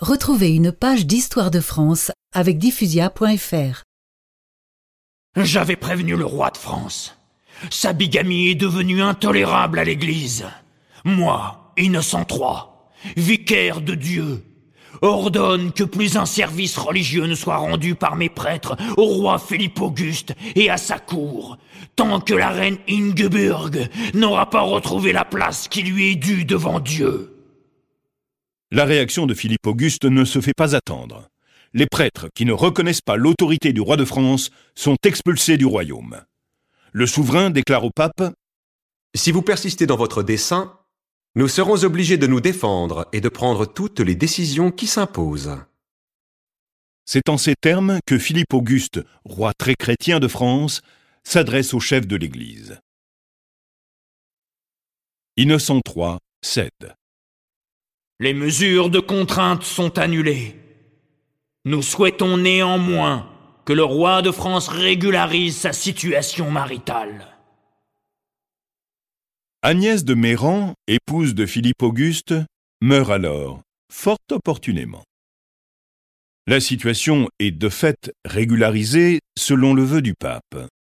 Retrouvez une page d'histoire de France avec diffusia.fr. J'avais prévenu le roi de France. Sa bigamie est devenue intolérable à l'Église. Moi, innocent III, vicaire de Dieu, ordonne que plus un service religieux ne soit rendu par mes prêtres au roi Philippe Auguste et à sa cour, tant que la reine Ingeborg n'aura pas retrouvé la place qui lui est due devant Dieu. La réaction de Philippe Auguste ne se fait pas attendre. Les prêtres qui ne reconnaissent pas l'autorité du roi de France sont expulsés du royaume. Le souverain déclare au pape Si vous persistez dans votre dessein, nous serons obligés de nous défendre et de prendre toutes les décisions qui s'imposent. C'est en ces termes que Philippe Auguste, roi très chrétien de France, s'adresse au chef de l'Église. Innocent III cède. Les mesures de contrainte sont annulées. Nous souhaitons néanmoins que le roi de France régularise sa situation maritale. Agnès de Méran, épouse de Philippe Auguste, meurt alors, fort opportunément. La situation est de fait régularisée selon le vœu du pape.